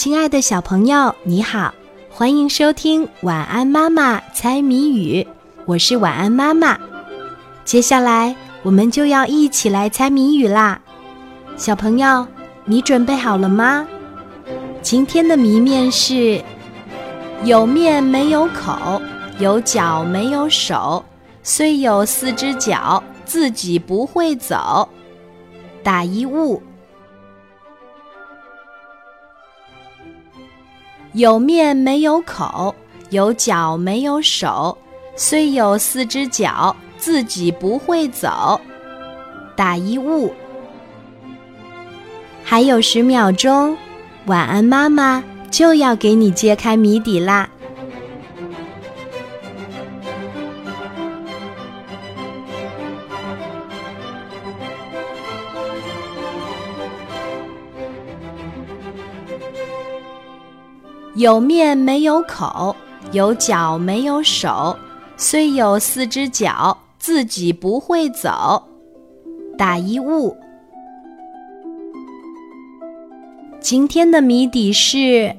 亲爱的小朋友，你好，欢迎收听《晚安妈妈猜谜语》，我是晚安妈妈。接下来我们就要一起来猜谜语啦，小朋友，你准备好了吗？今天的谜面是：有面没有口，有脚没有手，虽有四只脚，自己不会走。打一物。有面没有口，有脚没有手，虽有四只脚，自己不会走。打一物。还有十秒钟，晚安妈妈就要给你揭开谜底啦。有面没有口，有脚没有手，虽有四只脚，自己不会走。打一物。今天的谜底是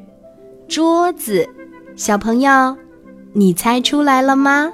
桌子，小朋友，你猜出来了吗？